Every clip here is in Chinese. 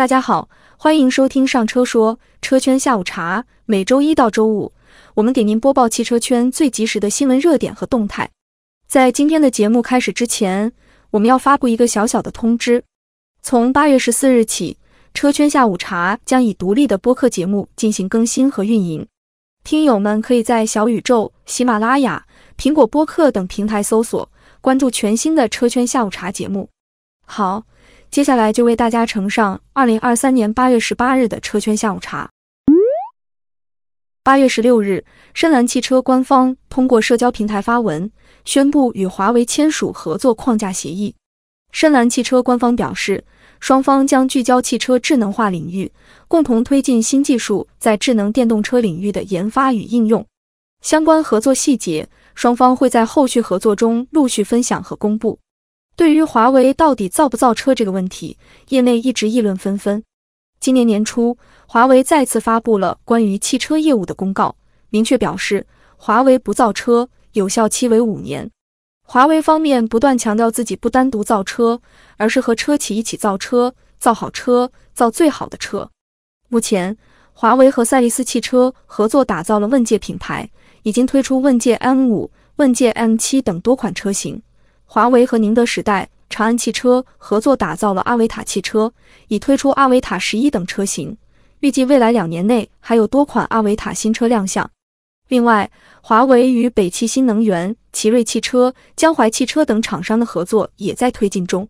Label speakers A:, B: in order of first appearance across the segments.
A: 大家好，欢迎收听上车说车圈下午茶。每周一到周五，我们给您播报汽车圈最及时的新闻热点和动态。在今天的节目开始之前，我们要发布一个小小的通知：从八月十四日起，车圈下午茶将以独立的播客节目进行更新和运营。听友们可以在小宇宙、喜马拉雅、苹果播客等平台搜索关注全新的车圈下午茶节目。好。接下来就为大家呈上二零二三年八月十八日的车圈下午茶。八月十六日，深蓝汽车官方通过社交平台发文，宣布与华为签署合作框架协议。深蓝汽车官方表示，双方将聚焦汽车智能化领域，共同推进新技术在智能电动车领域的研发与应用。相关合作细节，双方会在后续合作中陆续分享和公布。对于华为到底造不造车这个问题，业内一直议论纷纷。今年年初，华为再次发布了关于汽车业务的公告，明确表示华为不造车，有效期为五年。华为方面不断强调自己不单独造车，而是和车企一起造车，造好车，造最好的车。目前，华为和赛力斯汽车合作打造了问界品牌，已经推出问界 M5、问界 M7 等多款车型。华为和宁德时代、长安汽车合作打造了阿维塔汽车，已推出阿维塔十一等车型，预计未来两年内还有多款阿维塔新车亮相。另外，华为与北汽新能源、奇瑞汽车、江淮汽车等厂商的合作也在推进中。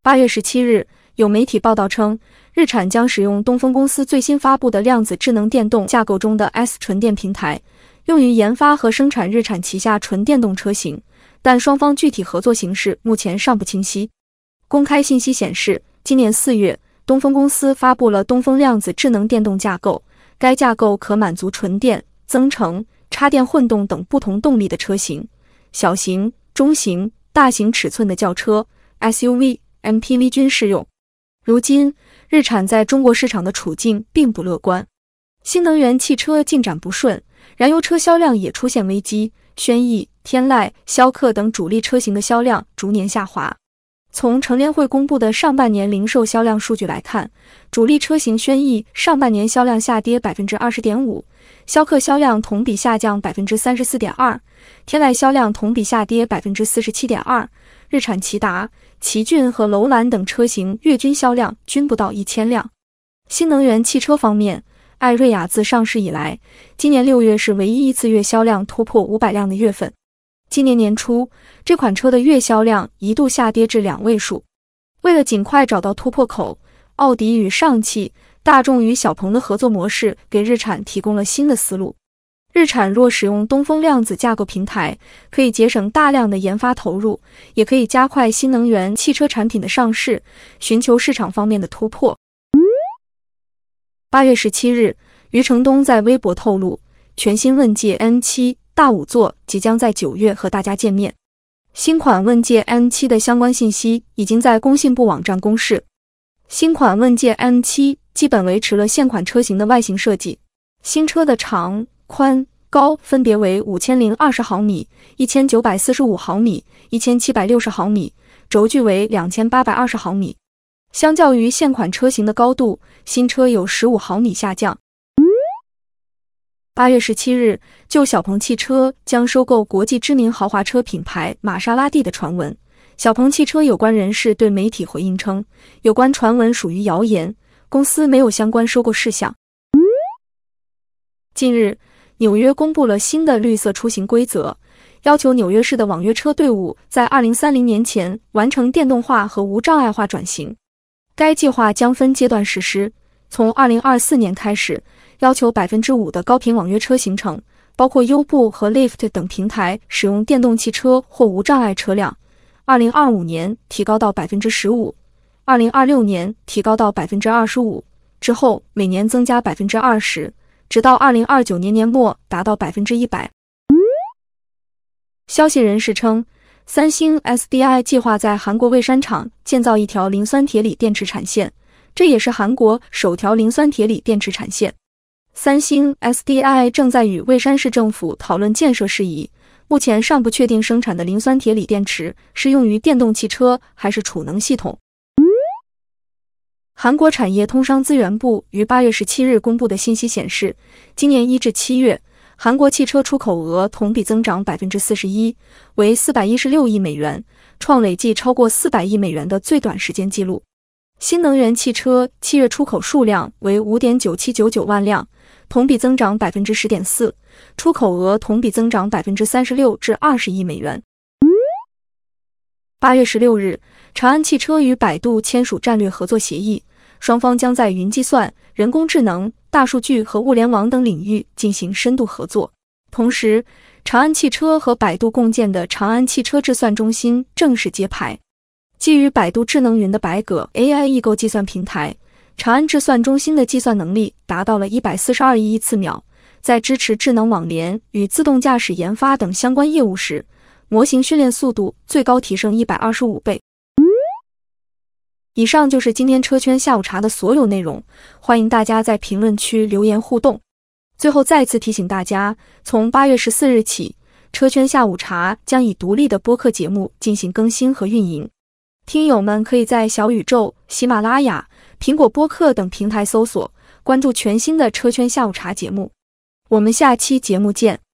A: 八月十七日，有媒体报道称，日产将使用东风公司最新发布的量子智能电动架构中的 S 纯电平台，用于研发和生产日产旗下纯电动车型。但双方具体合作形式目前尚不清晰。公开信息显示，今年四月，东风公司发布了东风量子智能电动架构，该架构可满足纯电、增程、插电混动等不同动力的车型，小型、中型、大型尺寸的轿车、SUV、MPV 均适用。如今，日产在中国市场的处境并不乐观，新能源汽车进展不顺，燃油车销量也出现危机。轩逸、天籁、逍客等主力车型的销量逐年下滑。从乘联会公布的上半年零售销量数据来看，主力车型轩逸上半年销量下跌百分之二十点五，逍客销量同比下降百分之三十四点二，天籁销量同比下跌百分之四十七点二。日产骐达、奇骏和楼兰等车型月均销量均不到一千辆。新能源汽车方面。艾瑞雅自上市以来，今年六月是唯一一次月销量突破五百辆的月份。今年年初，这款车的月销量一度下跌至两位数。为了尽快找到突破口，奥迪与上汽、大众与小鹏的合作模式给日产提供了新的思路。日产若使用东风量子架构平台，可以节省大量的研发投入，也可以加快新能源汽车产品的上市，寻求市场方面的突破。八月十七日，余承东在微博透露，全新问界 N7 大五座即将在九月和大家见面。新款问界 M7 的相关信息已经在工信部网站公示。新款问界 M7 基本维持了现款车型的外形设计，新车的长、宽、高分别为五千零二十毫米、一千九百四十五毫米、一千七百六十毫米，轴距为两千八百二十毫米。相较于现款车型的高度，新车有十五毫米下降。八月十七日，就小鹏汽车将收购国际知名豪华车品牌玛莎拉蒂的传闻，小鹏汽车有关人士对媒体回应称，有关传闻属于谣言，公司没有相关收购事项。近日，纽约公布了新的绿色出行规则，要求纽约市的网约车队伍在二零三零年前完成电动化和无障碍化转型。该计划将分阶段实施，从二零二四年开始，要求百分之五的高频网约车行程，包括优步和 Lyft 等平台使用电动汽车或无障碍车辆；二零二五年提高到百分之十五，二零二六年提高到百分之二十五，之后每年增加百分之二十，直到二零二九年年末达到百分之一百。消息人士称。三星 SDI 计划在韩国蔚山厂建造一条磷酸铁锂电池产线，这也是韩国首条磷酸铁锂电池产线。三星 SDI 正在与蔚山市政府讨论建设事宜，目前尚不确定生产的磷酸铁锂电池是用于电动汽车还是储能系统。韩国产业通商资源部于八月十七日公布的信息显示，今年一至七月，韩国汽车出口额同比增长百分之四十一，为四百一十六亿美元，创累计超过四百亿美元的最短时间纪录。新能源汽车七月出口数量为五点九七九九万辆，同比增长百分之十点四，出口额同比增长百分之三十六至二十亿美元。八月十六日，长安汽车与百度签署战略合作协议。双方将在云计算、人工智能、大数据和物联网等领域进行深度合作。同时，长安汽车和百度共建的长安汽车智算中心正式揭牌。基于百度智能云的百舸 AI 异构计算平台，长安智算中心的计算能力达到了一百四十二亿亿次秒。在支持智能网联与自动驾驶研发等相关业务时，模型训练速度最高提升一百二十五倍。以上就是今天车圈下午茶的所有内容，欢迎大家在评论区留言互动。最后再次提醒大家，从八月十四日起，车圈下午茶将以独立的播客节目进行更新和运营。听友们可以在小宇宙、喜马拉雅、苹果播客等平台搜索关注全新的车圈下午茶节目。我们下期节目见。